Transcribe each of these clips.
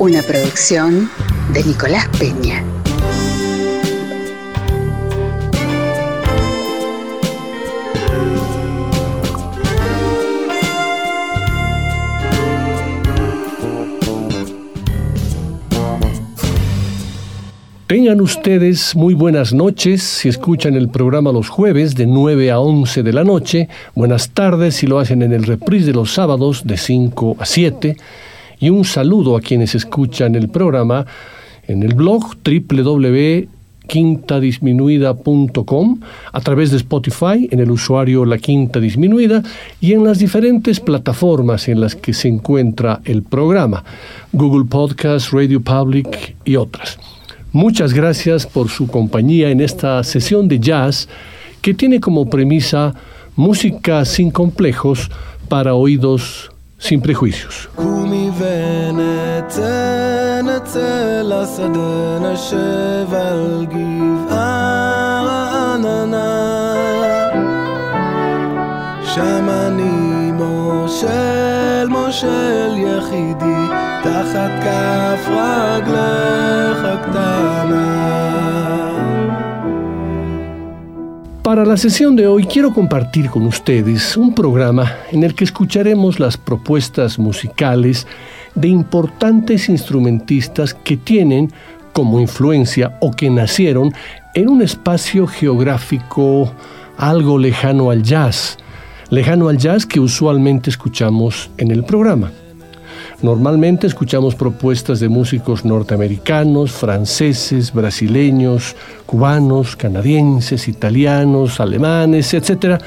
Una producción de Nicolás Peña. Tengan ustedes muy buenas noches si escuchan el programa los jueves de 9 a 11 de la noche, buenas tardes si lo hacen en el reprise de los sábados de 5 a 7 y un saludo a quienes escuchan el programa en el blog www.quintadisminuida.com, a través de Spotify, en el usuario La Quinta Disminuida y en las diferentes plataformas en las que se encuentra el programa, Google Podcast, Radio Public y otras. Muchas gracias por su compañía en esta sesión de jazz que tiene como premisa música sin complejos para oídos sin prejuicios. שם אני מושל, מושל יחידי, תחת כף רגלך הקטנה. Para la sesión de hoy quiero compartir con ustedes un programa en el que escucharemos las propuestas musicales de importantes instrumentistas que tienen como influencia o que nacieron en un espacio geográfico algo lejano al jazz, lejano al jazz que usualmente escuchamos en el programa. Normalmente escuchamos propuestas de músicos norteamericanos, franceses, brasileños, cubanos, canadienses, italianos, alemanes, etc.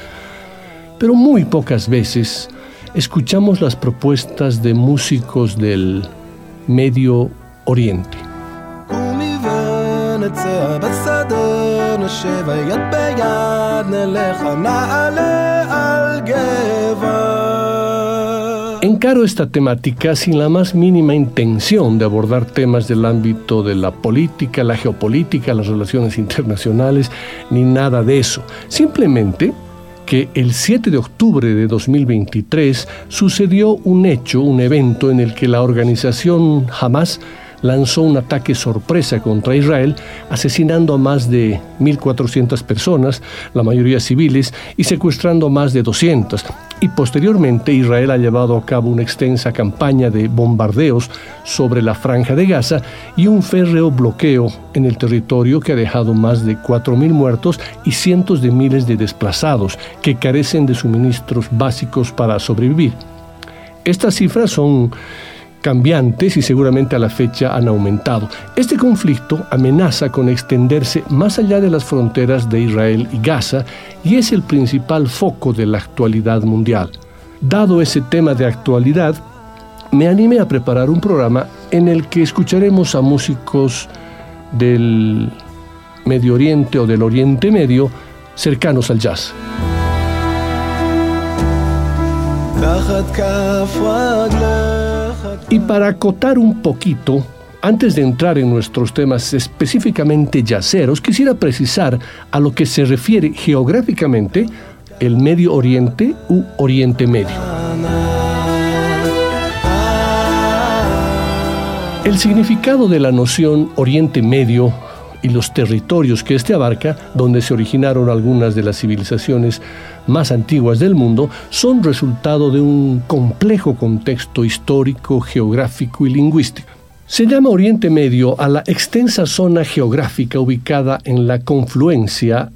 Pero muy pocas veces escuchamos las propuestas de músicos del Medio Oriente. Encaro esta temática sin la más mínima intención de abordar temas del ámbito de la política, la geopolítica, las relaciones internacionales, ni nada de eso. Simplemente que el 7 de octubre de 2023 sucedió un hecho, un evento en el que la organización Hamas lanzó un ataque sorpresa contra Israel, asesinando a más de 1.400 personas, la mayoría civiles, y secuestrando a más de 200. Y posteriormente Israel ha llevado a cabo una extensa campaña de bombardeos sobre la franja de Gaza y un férreo bloqueo en el territorio que ha dejado más de 4.000 muertos y cientos de miles de desplazados que carecen de suministros básicos para sobrevivir. Estas cifras son cambiantes y seguramente a la fecha han aumentado. Este conflicto amenaza con extenderse más allá de las fronteras de Israel y Gaza y es el principal foco de la actualidad mundial. Dado ese tema de actualidad, me animé a preparar un programa en el que escucharemos a músicos del Medio Oriente o del Oriente Medio cercanos al jazz. Y para acotar un poquito, antes de entrar en nuestros temas específicamente yaceros, quisiera precisar a lo que se refiere geográficamente el Medio Oriente u Oriente Medio. El significado de la noción Oriente Medio y los territorios que éste abarca, donde se originaron algunas de las civilizaciones más antiguas del mundo, son resultado de un complejo contexto histórico, geográfico y lingüístico. Se llama Oriente Medio a la extensa zona geográfica ubicada en la confluencia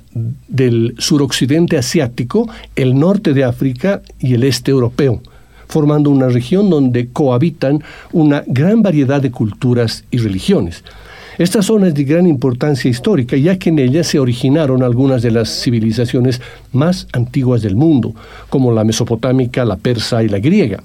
del suroccidente asiático, el norte de África y el este europeo, formando una región donde cohabitan una gran variedad de culturas y religiones. Esta zona es de gran importancia histórica, ya que en ella se originaron algunas de las civilizaciones más antiguas del mundo, como la mesopotámica, la persa y la griega.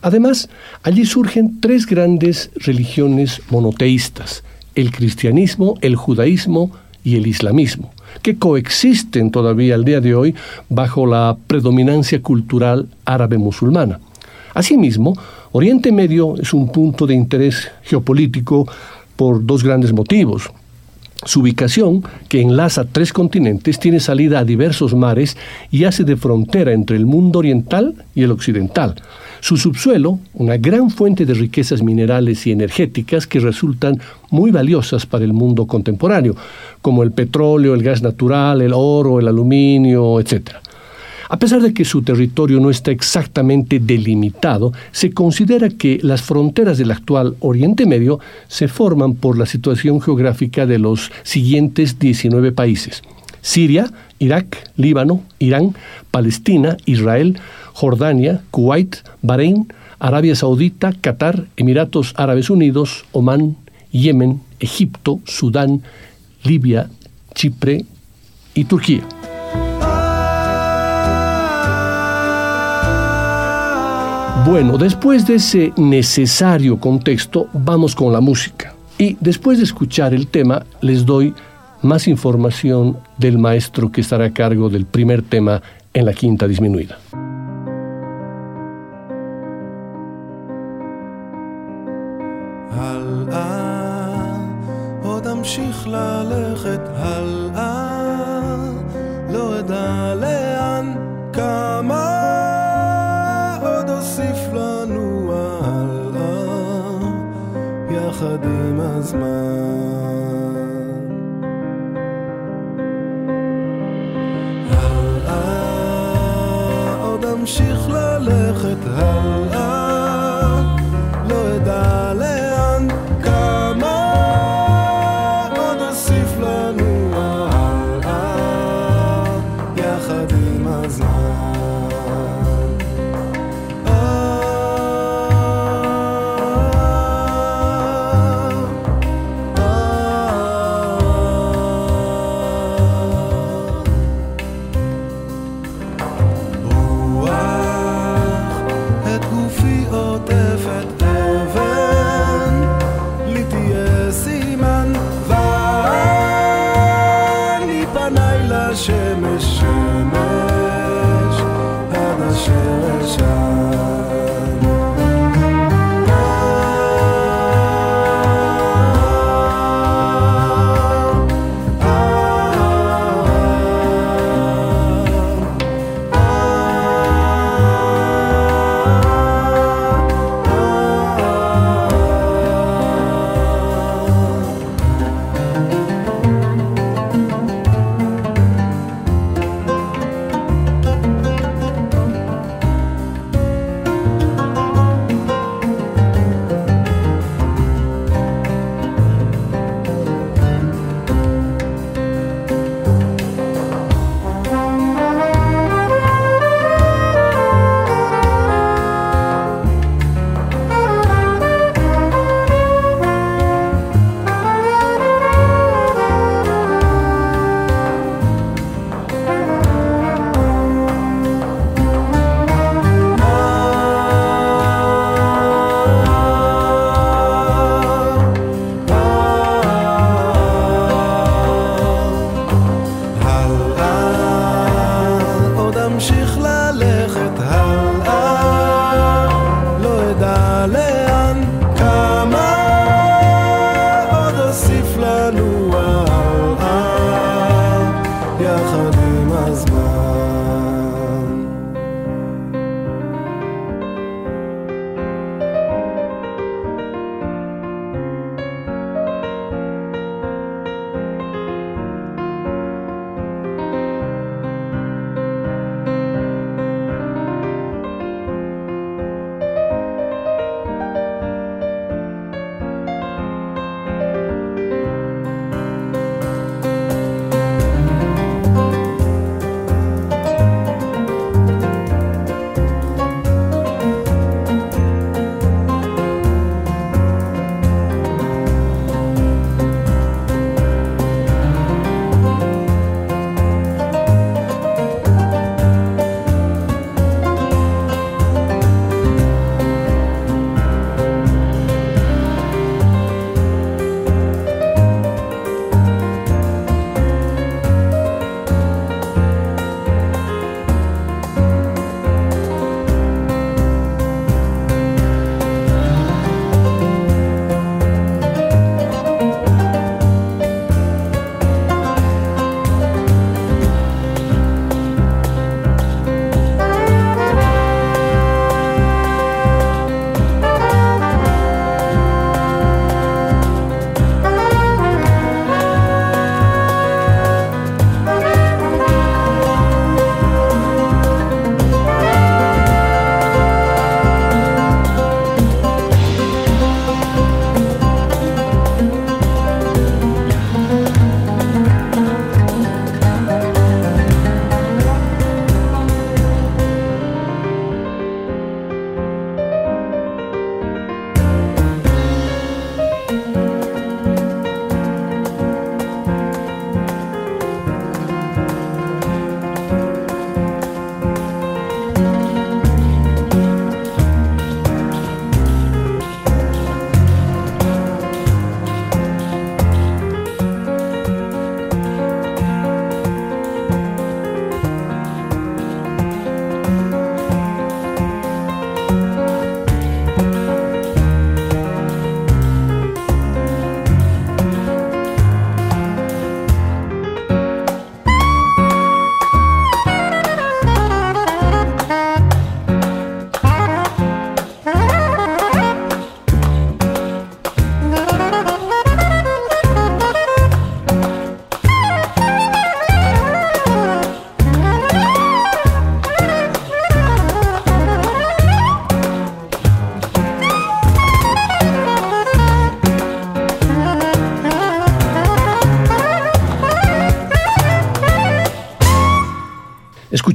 Además, allí surgen tres grandes religiones monoteístas, el cristianismo, el judaísmo y el islamismo, que coexisten todavía al día de hoy bajo la predominancia cultural árabe-musulmana. Asimismo, Oriente Medio es un punto de interés geopolítico por dos grandes motivos. Su ubicación, que enlaza tres continentes, tiene salida a diversos mares y hace de frontera entre el mundo oriental y el occidental. Su subsuelo, una gran fuente de riquezas minerales y energéticas que resultan muy valiosas para el mundo contemporáneo, como el petróleo, el gas natural, el oro, el aluminio, etc. A pesar de que su territorio no está exactamente delimitado, se considera que las fronteras del actual Oriente Medio se forman por la situación geográfica de los siguientes 19 países. Siria, Irak, Líbano, Irán, Palestina, Israel, Jordania, Kuwait, Bahrein, Arabia Saudita, Qatar, Emiratos Árabes Unidos, Omán, Yemen, Egipto, Sudán, Libia, Chipre y Turquía. Bueno, después de ese necesario contexto, vamos con la música. Y después de escuchar el tema, les doy más información del maestro que estará a cargo del primer tema en la quinta disminuida.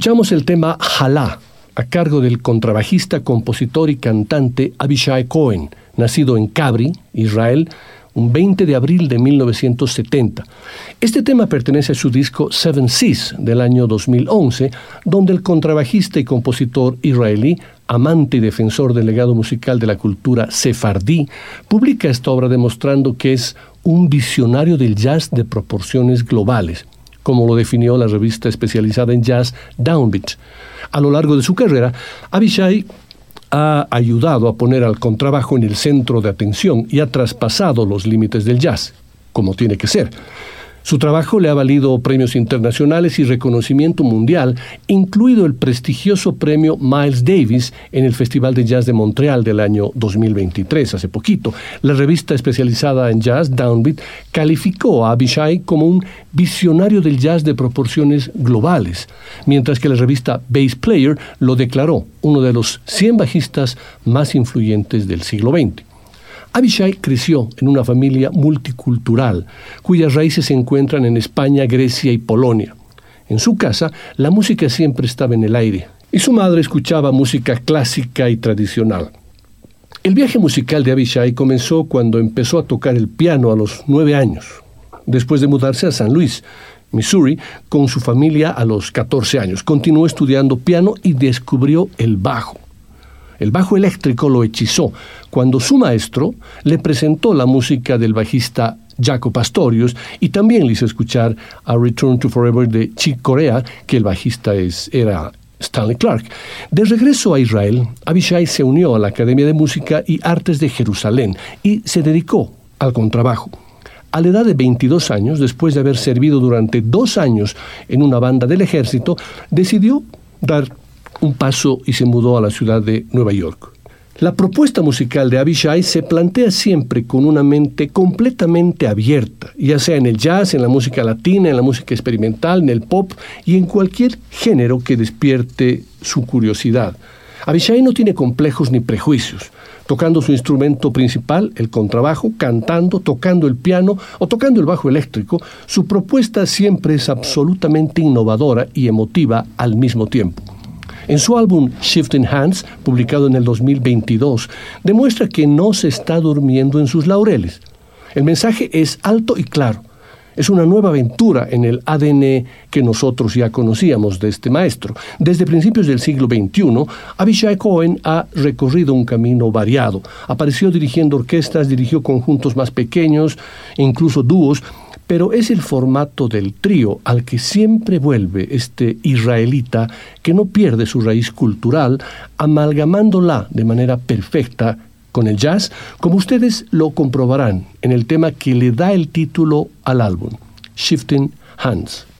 Escuchamos el tema Jalá, a cargo del contrabajista, compositor y cantante Abishai Cohen, nacido en Cabri, Israel, un 20 de abril de 1970. Este tema pertenece a su disco Seven Seas del año 2011, donde el contrabajista y compositor israelí, amante y defensor del legado musical de la cultura sefardí, publica esta obra demostrando que es un visionario del jazz de proporciones globales, como lo definió la revista especializada en jazz Downbeat. A lo largo de su carrera, Abishai ha ayudado a poner al contrabajo en el centro de atención y ha traspasado los límites del jazz, como tiene que ser. Su trabajo le ha valido premios internacionales y reconocimiento mundial, incluido el prestigioso premio Miles Davis en el Festival de Jazz de Montreal del año 2023, hace poquito. La revista especializada en jazz, Downbeat, calificó a Abishai como un visionario del jazz de proporciones globales, mientras que la revista Bass Player lo declaró uno de los 100 bajistas más influyentes del siglo XX. Abishai creció en una familia multicultural, cuyas raíces se encuentran en España, Grecia y Polonia. En su casa, la música siempre estaba en el aire, y su madre escuchaba música clásica y tradicional. El viaje musical de Abishai comenzó cuando empezó a tocar el piano a los nueve años, después de mudarse a San Luis, Missouri, con su familia a los 14 años. Continuó estudiando piano y descubrió el bajo. El bajo eléctrico lo hechizó cuando su maestro le presentó la música del bajista Jaco Pastorius y también le hizo escuchar a Return to Forever de Chick Corea, que el bajista es, era Stanley Clark. De regreso a Israel, Abishai se unió a la Academia de Música y Artes de Jerusalén y se dedicó al contrabajo. A la edad de 22 años, después de haber servido durante dos años en una banda del ejército, decidió dar un paso y se mudó a la ciudad de Nueva York. La propuesta musical de Abishai se plantea siempre con una mente completamente abierta, ya sea en el jazz, en la música latina, en la música experimental, en el pop y en cualquier género que despierte su curiosidad. Abishai no tiene complejos ni prejuicios, tocando su instrumento principal, el contrabajo, cantando, tocando el piano o tocando el bajo eléctrico, su propuesta siempre es absolutamente innovadora y emotiva al mismo tiempo. En su álbum Shifting Hands, publicado en el 2022, demuestra que no se está durmiendo en sus laureles. El mensaje es alto y claro. Es una nueva aventura en el ADN que nosotros ya conocíamos de este maestro. Desde principios del siglo XXI, Abishai Cohen ha recorrido un camino variado. Apareció dirigiendo orquestas, dirigió conjuntos más pequeños, incluso dúos, pero es el formato del trío al que siempre vuelve este israelita que no pierde su raíz cultural, amalgamándola de manera perfecta con el jazz, como ustedes lo comprobarán en el tema que le da el título al álbum, Shifting Hands.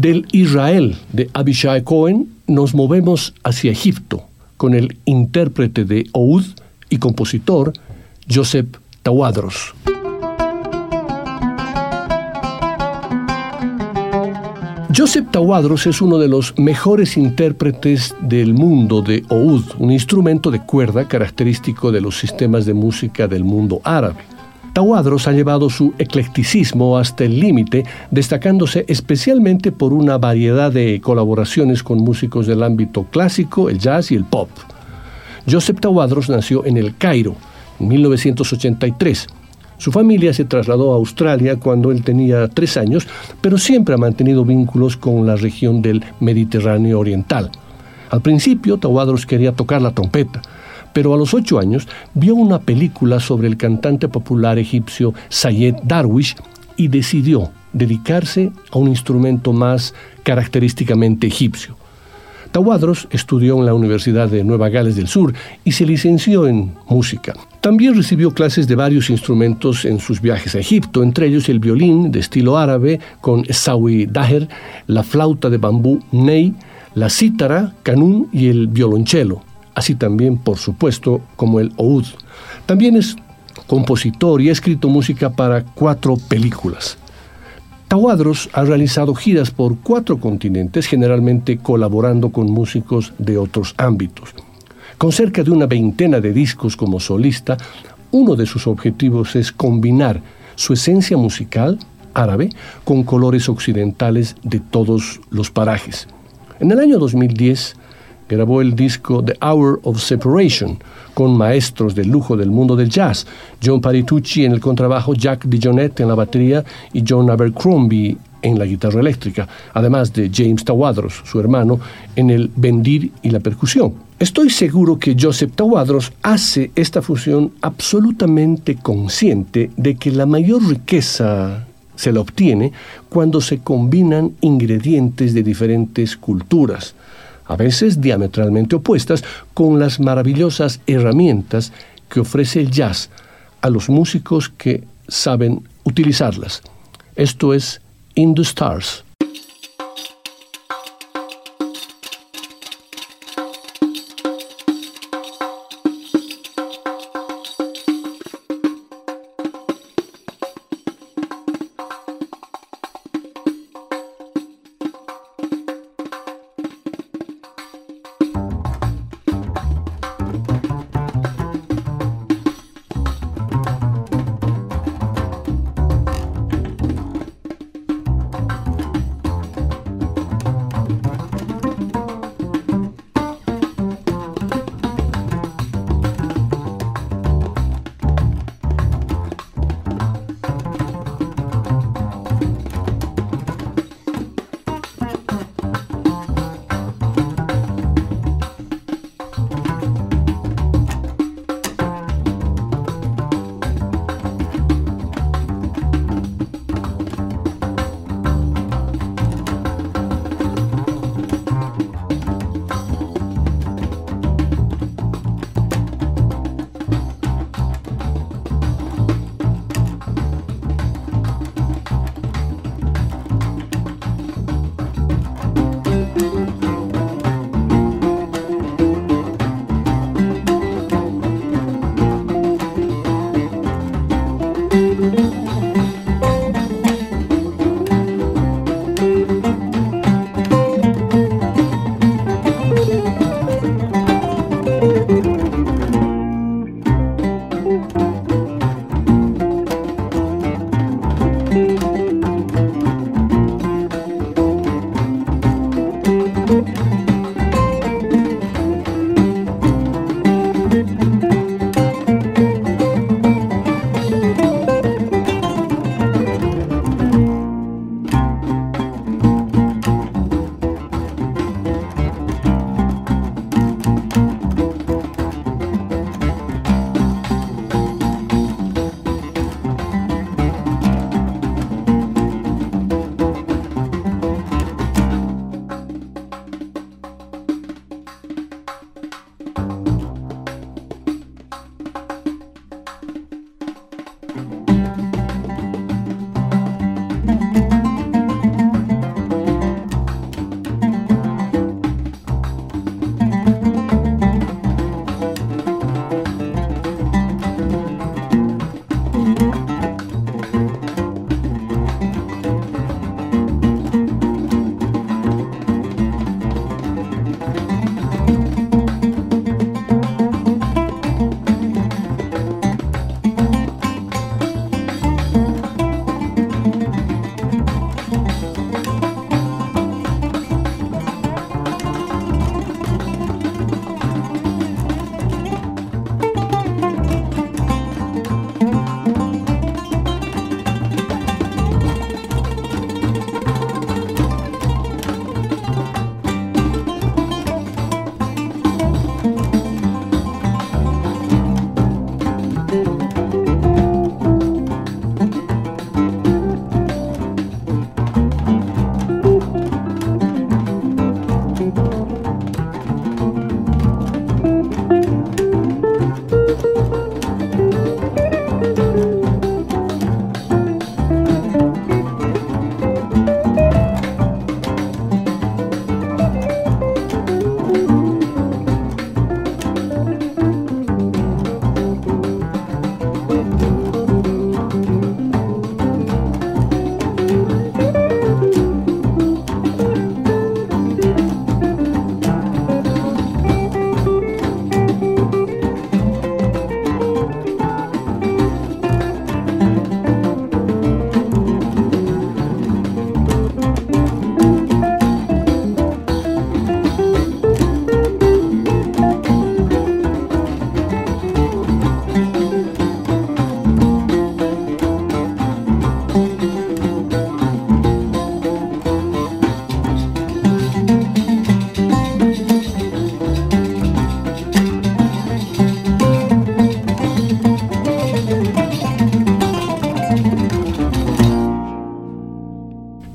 Del Israel de Abishai Cohen nos movemos hacia Egipto con el intérprete de Oud y compositor Joseph Tawadros. Joseph Tawadros es uno de los mejores intérpretes del mundo de oud, un instrumento de cuerda característico de los sistemas de música del mundo árabe. Tawadros ha llevado su eclecticismo hasta el límite, destacándose especialmente por una variedad de colaboraciones con músicos del ámbito clásico, el jazz y el pop. Joseph Tawadros nació en El Cairo en 1983 su familia se trasladó a Australia cuando él tenía tres años, pero siempre ha mantenido vínculos con la región del Mediterráneo Oriental. Al principio, Tawadros quería tocar la trompeta, pero a los ocho años vio una película sobre el cantante popular egipcio Sayed Darwish y decidió dedicarse a un instrumento más característicamente egipcio. Tawadros estudió en la Universidad de Nueva Gales del Sur y se licenció en música. También recibió clases de varios instrumentos en sus viajes a Egipto, entre ellos el violín de estilo árabe con Sawi Daher, la flauta de bambú Ney, la cítara, canún y el violonchelo, así también, por supuesto, como el oud. También es compositor y ha escrito música para cuatro películas. Tawadros ha realizado giras por cuatro continentes, generalmente colaborando con músicos de otros ámbitos. Con cerca de una veintena de discos como solista, uno de sus objetivos es combinar su esencia musical árabe con colores occidentales de todos los parajes. En el año 2010 grabó el disco The Hour of Separation con maestros de lujo del mundo del jazz, John Paritucci en el contrabajo, Jack DeJohnette en la batería y John Abercrombie en la guitarra eléctrica, además de James Tawadros, su hermano, en el bendir y la percusión. Estoy seguro que Joseph Tawadros hace esta fusión absolutamente consciente de que la mayor riqueza se la obtiene cuando se combinan ingredientes de diferentes culturas, a veces diametralmente opuestas, con las maravillosas herramientas que ofrece el jazz a los músicos que saben utilizarlas. Esto es In the Stars.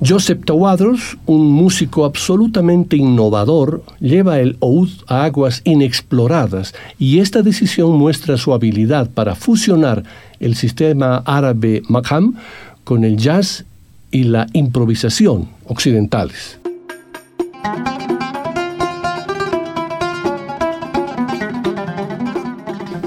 Joseph Tawadros, un músico absolutamente innovador, lleva el oud a aguas inexploradas y esta decisión muestra su habilidad para fusionar el sistema árabe Makham con el jazz y la improvisación occidentales.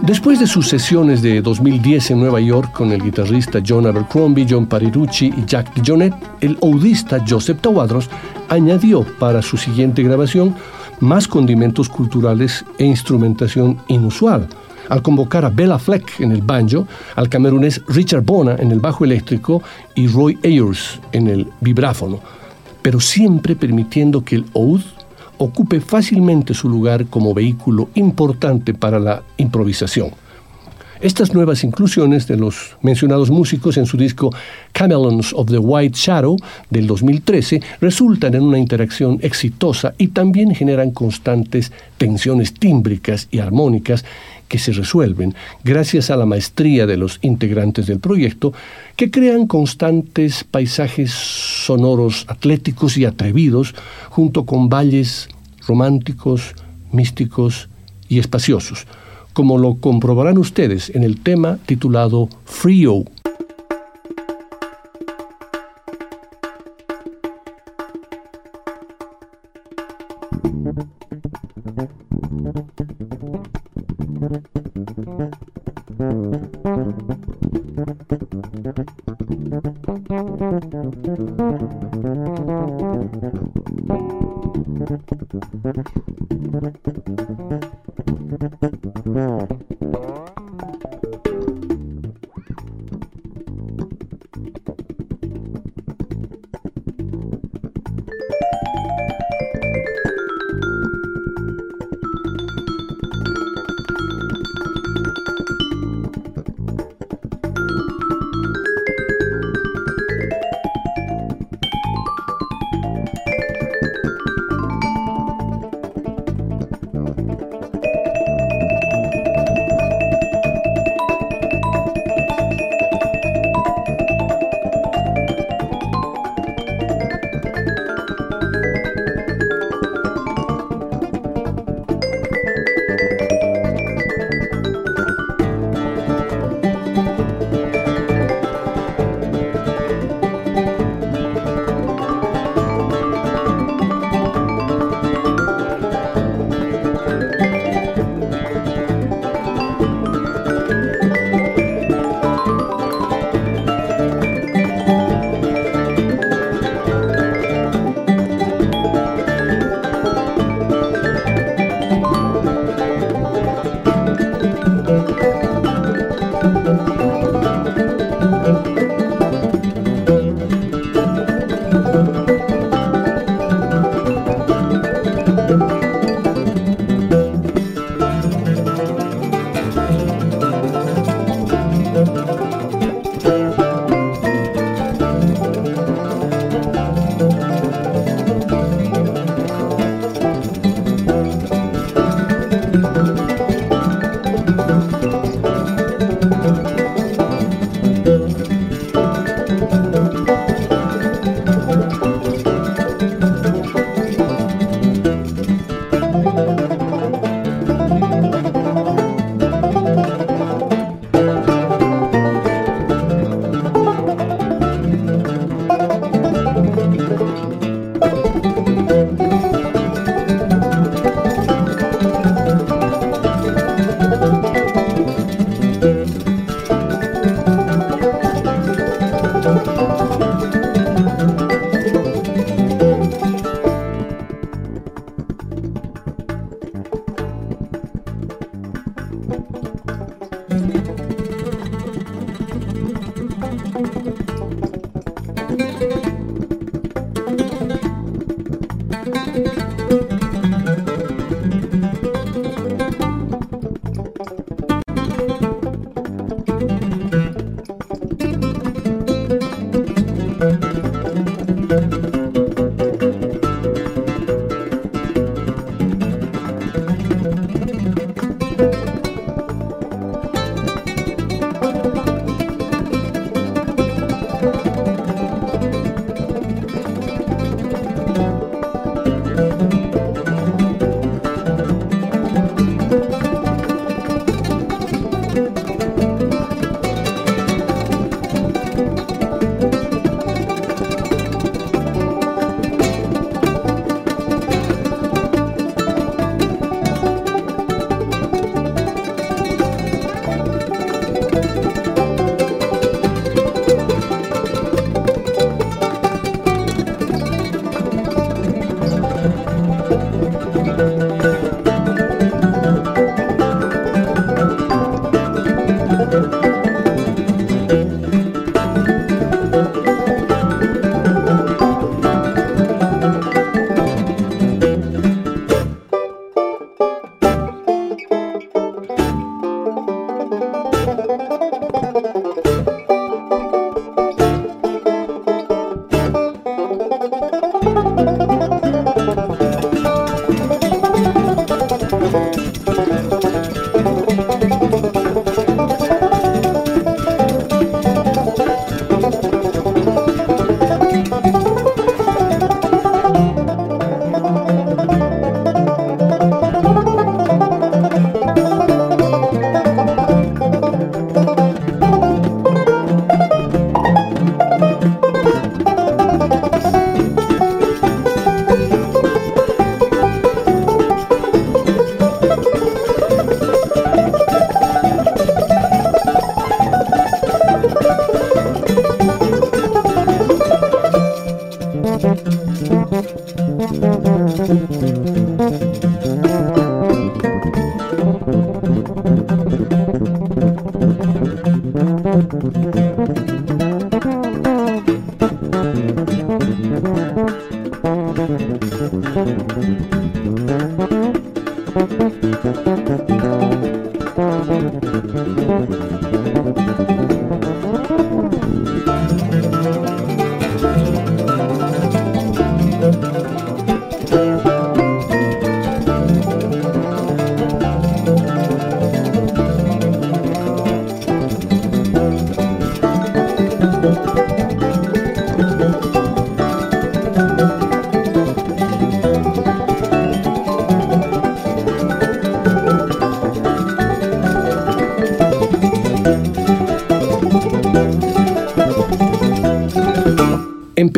Después de sus sesiones de 2010 en Nueva York con el guitarrista John Abercrombie, John Parirucci y Jack DeJohnette, el oudista Joseph Tawadros añadió para su siguiente grabación más condimentos culturales e instrumentación inusual. Al convocar a Bella Fleck en el banjo, al camerunés Richard Bona en el bajo eléctrico y Roy Ayers en el vibráfono, pero siempre permitiendo que el oud ocupe fácilmente su lugar como vehículo importante para la improvisación. Estas nuevas inclusiones de los mencionados músicos en su disco Chameleons of the White Shadow del 2013 resultan en una interacción exitosa y también generan constantes tensiones tímbricas y armónicas que se resuelven gracias a la maestría de los integrantes del proyecto que crean constantes paisajes sonoros atléticos y atrevidos junto con valles románticos, místicos y espaciosos, como lo comprobarán ustedes en el tema titulado Frio.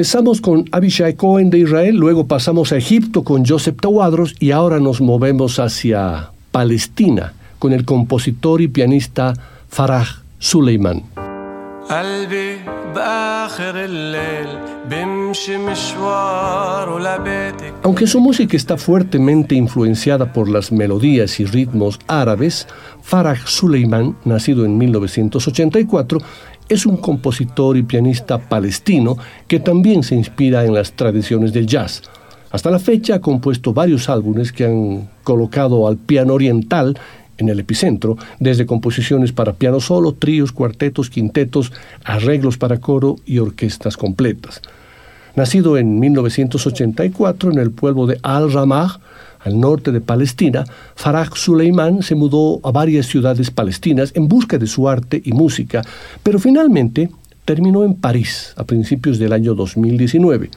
Empezamos con Abishai Cohen de Israel, luego pasamos a Egipto con Joseph Tawadros y ahora nos movemos hacia Palestina con el compositor y pianista Farah Suleiman. Aunque su música está fuertemente influenciada por las melodías y ritmos árabes, Farah Suleiman, nacido en 1984, es un compositor y pianista palestino que también se inspira en las tradiciones del jazz. Hasta la fecha ha compuesto varios álbumes que han colocado al piano oriental en el epicentro, desde composiciones para piano solo, tríos, cuartetos, quintetos, arreglos para coro y orquestas completas. Nacido en 1984 en el pueblo de Al-Ramah, al norte de Palestina, Farah Suleiman se mudó a varias ciudades palestinas en busca de su arte y música, pero finalmente terminó en París a principios del año 2019.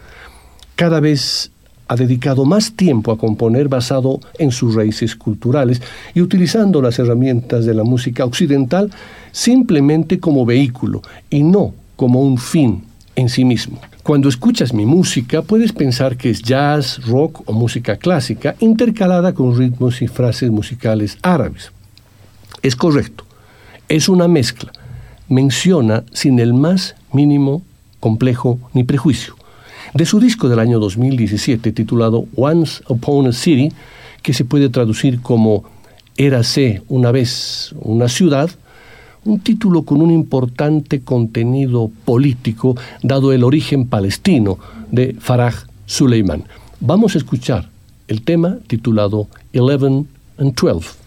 Cada vez ha dedicado más tiempo a componer basado en sus raíces culturales y utilizando las herramientas de la música occidental simplemente como vehículo y no como un fin en sí mismo. Cuando escuchas mi música puedes pensar que es jazz, rock o música clásica intercalada con ritmos y frases musicales árabes. Es correcto, es una mezcla. Menciona sin el más mínimo complejo ni prejuicio. De su disco del año 2017 titulado Once Upon a City, que se puede traducir como Érase una vez una ciudad, un título con un importante contenido político dado el origen palestino de Farah Suleiman. Vamos a escuchar el tema titulado Eleven and Twelve.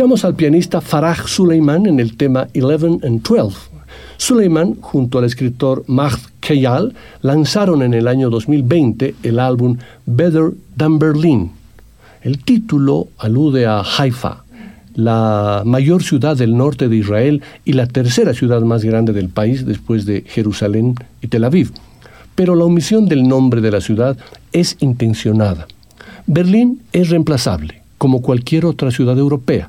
Escuchamos al pianista Farah Suleiman en el tema 11 and 12. Suleiman, junto al escritor Mahd Kayal, lanzaron en el año 2020 el álbum Better Than Berlin. El título alude a Haifa, la mayor ciudad del norte de Israel y la tercera ciudad más grande del país después de Jerusalén y Tel Aviv. Pero la omisión del nombre de la ciudad es intencionada. Berlín es reemplazable, como cualquier otra ciudad europea.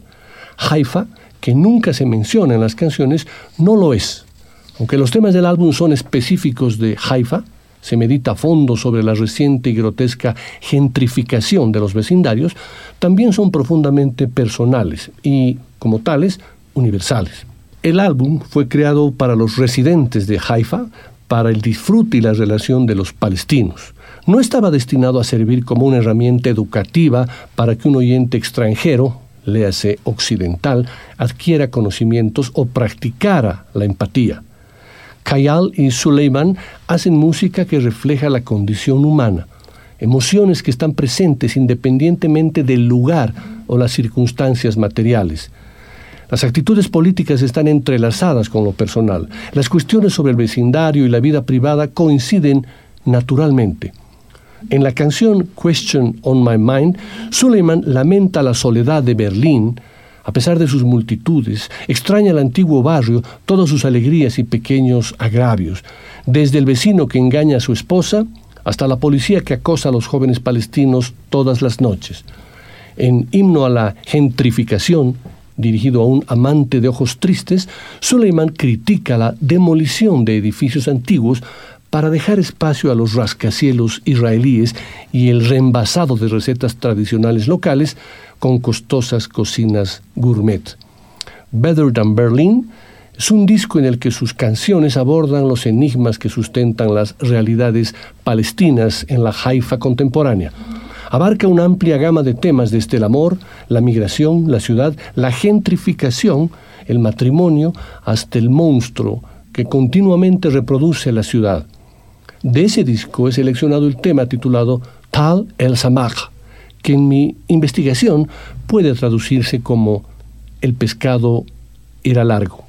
Haifa, que nunca se menciona en las canciones, no lo es. Aunque los temas del álbum son específicos de Haifa, se medita a fondo sobre la reciente y grotesca gentrificación de los vecindarios, también son profundamente personales y, como tales, universales. El álbum fue creado para los residentes de Haifa, para el disfrute y la relación de los palestinos. No estaba destinado a servir como una herramienta educativa para que un oyente extranjero, léase occidental, adquiera conocimientos o practicara la empatía. Kayal y Suleiman hacen música que refleja la condición humana, emociones que están presentes independientemente del lugar o las circunstancias materiales. Las actitudes políticas están entrelazadas con lo personal. Las cuestiones sobre el vecindario y la vida privada coinciden naturalmente. En la canción Question on My Mind, Suleiman lamenta la soledad de Berlín, a pesar de sus multitudes, extraña el antiguo barrio, todas sus alegrías y pequeños agravios, desde el vecino que engaña a su esposa hasta la policía que acosa a los jóvenes palestinos todas las noches. En Himno a la Gentrificación, dirigido a un amante de ojos tristes, Suleiman critica la demolición de edificios antiguos para dejar espacio a los rascacielos israelíes y el reembasado de recetas tradicionales locales con costosas cocinas gourmet. Better Than Berlin es un disco en el que sus canciones abordan los enigmas que sustentan las realidades palestinas en la Haifa contemporánea. Abarca una amplia gama de temas desde el amor, la migración, la ciudad, la gentrificación, el matrimonio, hasta el monstruo que continuamente reproduce la ciudad. De ese disco he seleccionado el tema titulado Tal el Samach, que en mi investigación puede traducirse como el pescado era largo.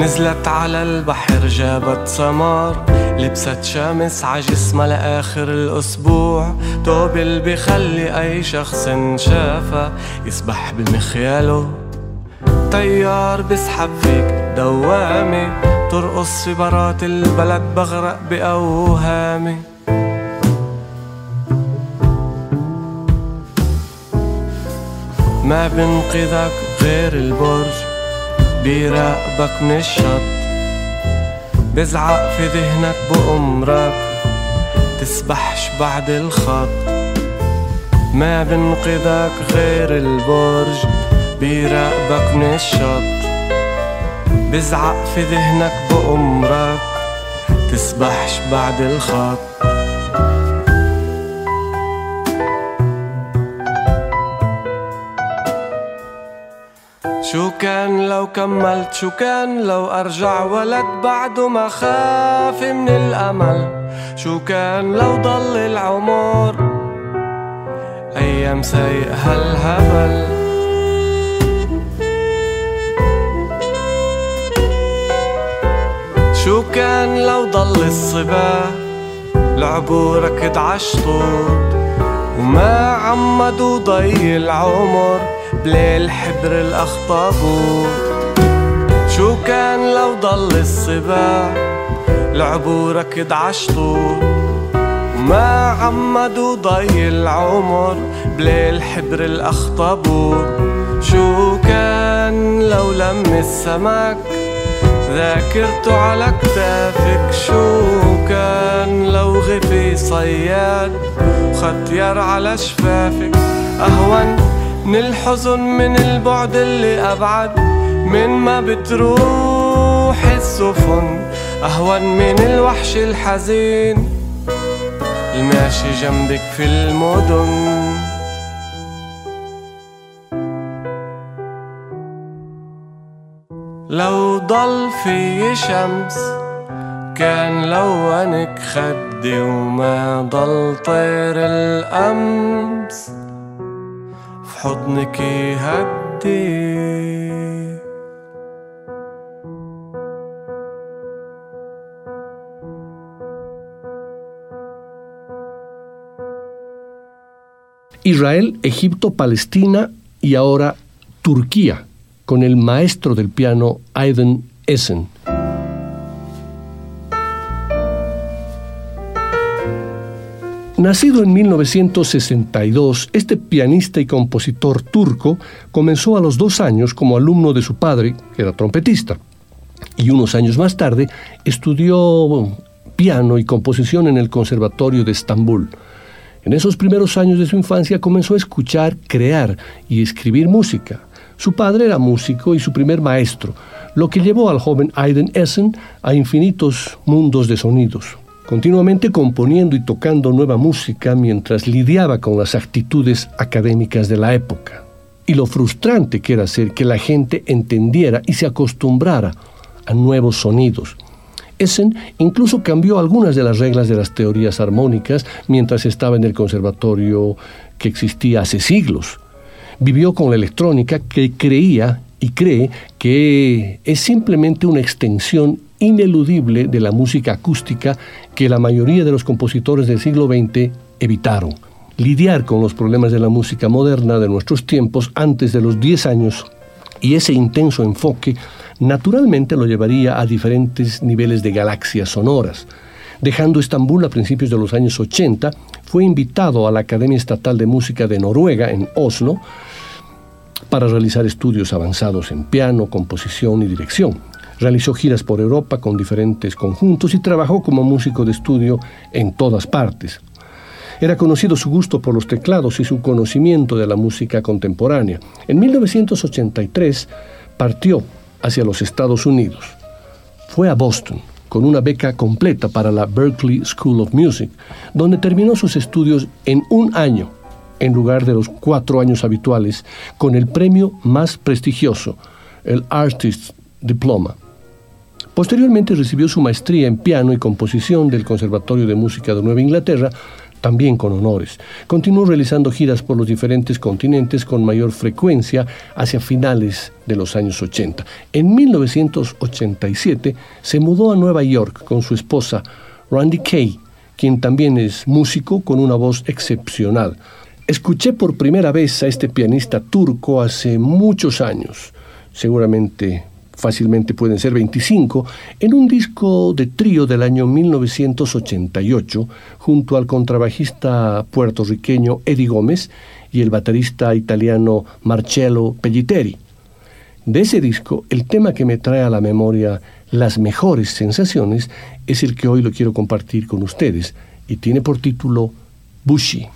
نزلت على البحر جابت سمار لبست شمس عجسمها لآخر الأسبوع توب اللي بيخلي أي شخص شافها يسبح بمخياله طيار بسحب فيك دوامي ترقص في برات البلد بغرق بأوهامي ما بنقذك غير البرج بيراقبك من الشط. بزعق في ذهنك بأمرك تسبحش بعد الخط. ما بنقذك غير البرج بيراقبك من الشط بزعق في ذهنك بأمرك. تسبحش بعد الخط شو كان لو كملت؟ شو كان لو أرجع؟ ولد بعده ما خاف من الأمل. شو كان لو ضل العمر؟ أيام سايق هالهبل. شو كان لو ضل الصبا لعبوا ركض عشطوط وما عمدوا ضي العمر بليل حبر الأخطبوط. شو كان لو ضل الصبا لعبوا ركض عشطوط وما عمدوا ضي العمر بليل حبر الأخطبوط. شو كان لو لم السمك؟ ذاكرته على كتافك شو كان لو غفي صياد وختيار على شفافك. أهون من الحزن من البعد اللي أبعد من ما بتروح السفن. أهون من الوحش الحزين الماشي جنبك في المدن. لو ضل في شمس كان لونك خدي وما ضل طير الأمس. في حضنك يهدي. Israel, Egipto, Palestina y ahora Turquía, con el maestro del piano Aiden Essen. Nacido en 1962, este pianista y compositor turco comenzó a los dos años como alumno de su padre, que era trompetista, y unos años más tarde estudió piano y composición en el Conservatorio de Estambul. En esos primeros años de su infancia comenzó a escuchar, crear y escribir música. Su padre era músico y su primer maestro, lo que llevó al joven Aiden Essen a infinitos mundos de sonidos, continuamente componiendo y tocando nueva música mientras lidiaba con las actitudes académicas de la época. Y lo frustrante que era hacer que la gente entendiera y se acostumbrara a nuevos sonidos, Essen incluso cambió algunas de las reglas de las teorías armónicas mientras estaba en el conservatorio que existía hace siglos. Vivió con la electrónica que creía y cree que es simplemente una extensión ineludible de la música acústica que la mayoría de los compositores del siglo XX evitaron. Lidiar con los problemas de la música moderna de nuestros tiempos antes de los 10 años y ese intenso enfoque naturalmente lo llevaría a diferentes niveles de galaxias sonoras. Dejando Estambul a principios de los años 80, fue invitado a la Academia Estatal de Música de Noruega en Oslo para realizar estudios avanzados en piano, composición y dirección. Realizó giras por Europa con diferentes conjuntos y trabajó como músico de estudio en todas partes. Era conocido su gusto por los teclados y su conocimiento de la música contemporánea. En 1983 partió hacia los Estados Unidos. Fue a Boston con una beca completa para la Berklee School of Music, donde terminó sus estudios en un año, en lugar de los cuatro años habituales, con el premio más prestigioso, el Artist Diploma. Posteriormente recibió su maestría en piano y composición del Conservatorio de Música de Nueva Inglaterra, también con honores. Continuó realizando giras por los diferentes continentes con mayor frecuencia hacia finales de los años 80. En 1987 se mudó a Nueva York con su esposa Randy Kay, quien también es músico con una voz excepcional. Escuché por primera vez a este pianista turco hace muchos años, seguramente fácilmente pueden ser 25, en un disco de trío del año 1988, junto al contrabajista puertorriqueño Eddie Gómez y el baterista italiano Marcello Pelliteri. De ese disco, el tema que me trae a la memoria las mejores sensaciones es el que hoy lo quiero compartir con ustedes y tiene por título Bushi.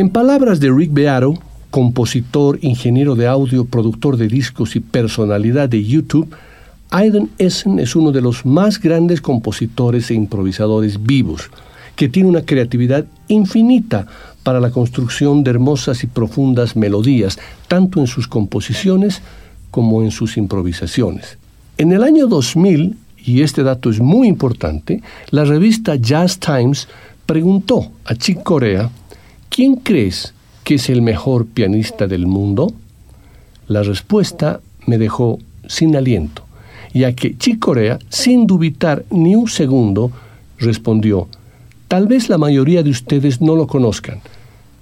En palabras de Rick Beato, compositor, ingeniero de audio, productor de discos y personalidad de YouTube, Aiden Essen es uno de los más grandes compositores e improvisadores vivos, que tiene una creatividad infinita para la construcción de hermosas y profundas melodías, tanto en sus composiciones como en sus improvisaciones. En el año 2000, y este dato es muy importante, la revista Jazz Times preguntó a Chick Corea ¿Quién crees que es el mejor pianista del mundo? La respuesta me dejó sin aliento, ya que Chick Corea, sin dubitar ni un segundo, respondió, tal vez la mayoría de ustedes no lo conozcan,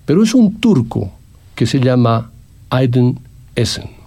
pero es un turco que se llama Aydin Essen.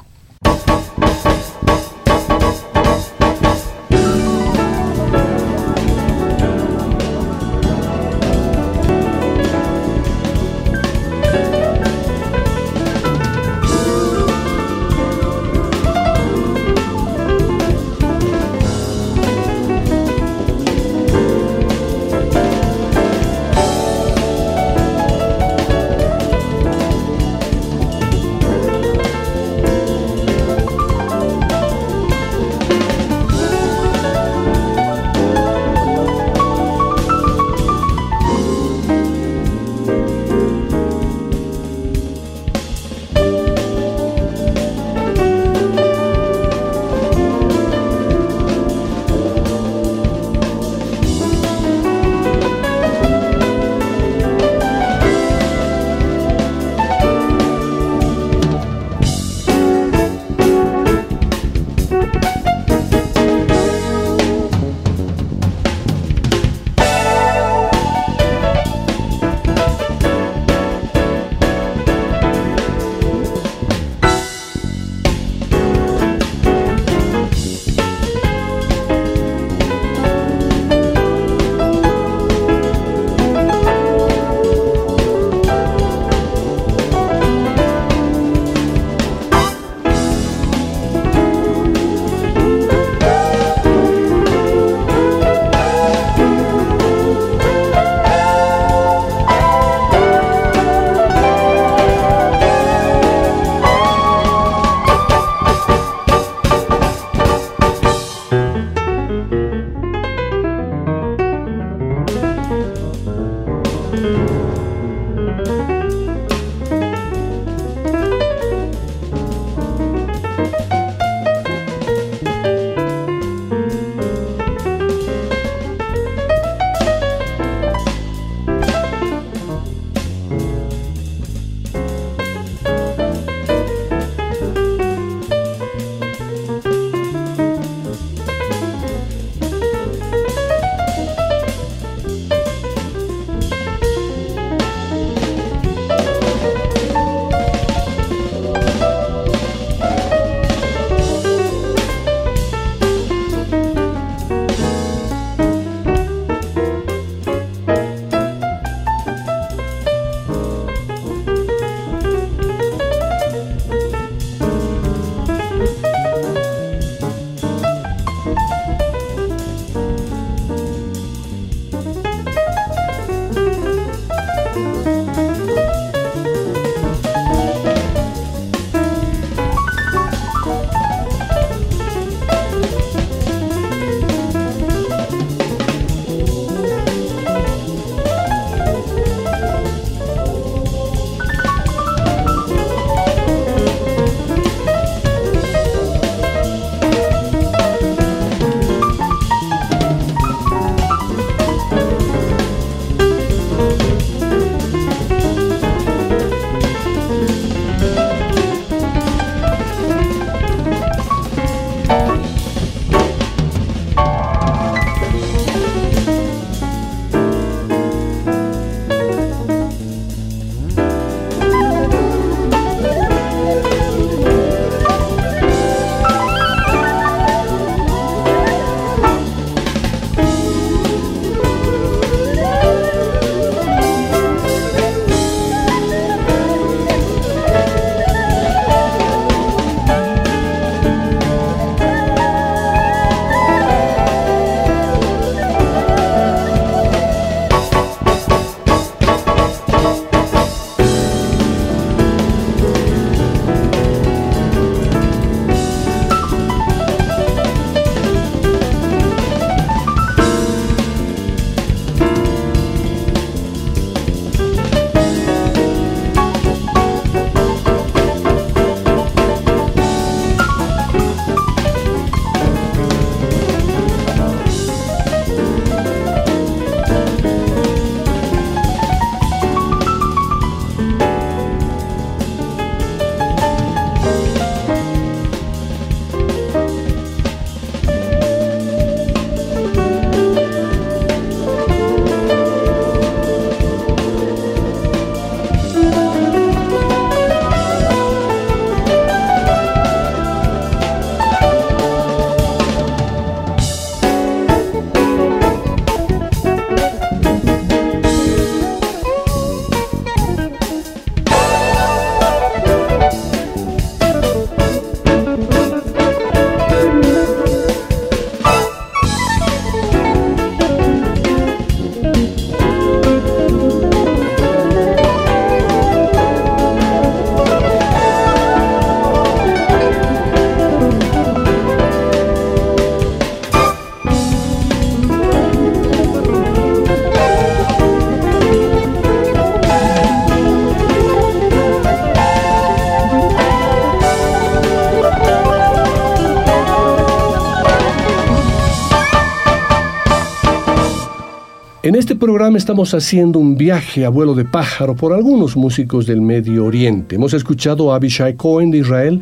Programa estamos haciendo un viaje a vuelo de pájaro por algunos músicos del Medio Oriente. Hemos escuchado a Abishai Cohen de Israel,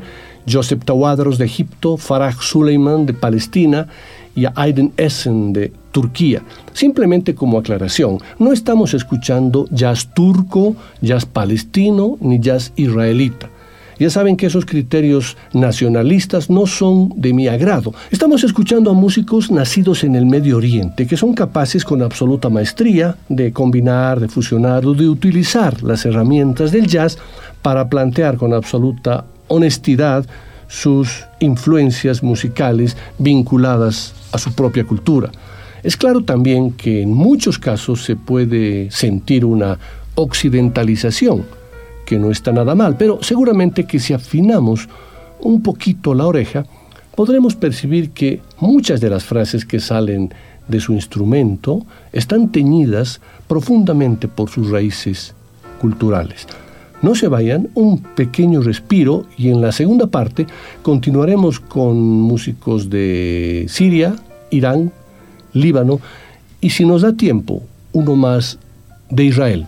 Joseph Tawadros de Egipto, Farah Suleiman de Palestina y a Aiden Essen de Turquía. Simplemente como aclaración, no estamos escuchando jazz turco, jazz palestino ni jazz israelita. Ya saben que esos criterios nacionalistas no son de mi agrado. Estamos escuchando a músicos nacidos en el Medio Oriente que son capaces con absoluta maestría de combinar, de fusionar o de utilizar las herramientas del jazz para plantear con absoluta honestidad sus influencias musicales vinculadas a su propia cultura. Es claro también que en muchos casos se puede sentir una occidentalización que no está nada mal, pero seguramente que si afinamos un poquito la oreja, podremos percibir que muchas de las frases que salen de su instrumento están teñidas profundamente por sus raíces culturales. No se vayan, un pequeño respiro y en la segunda parte continuaremos con músicos de Siria, Irán, Líbano y si nos da tiempo, uno más de Israel.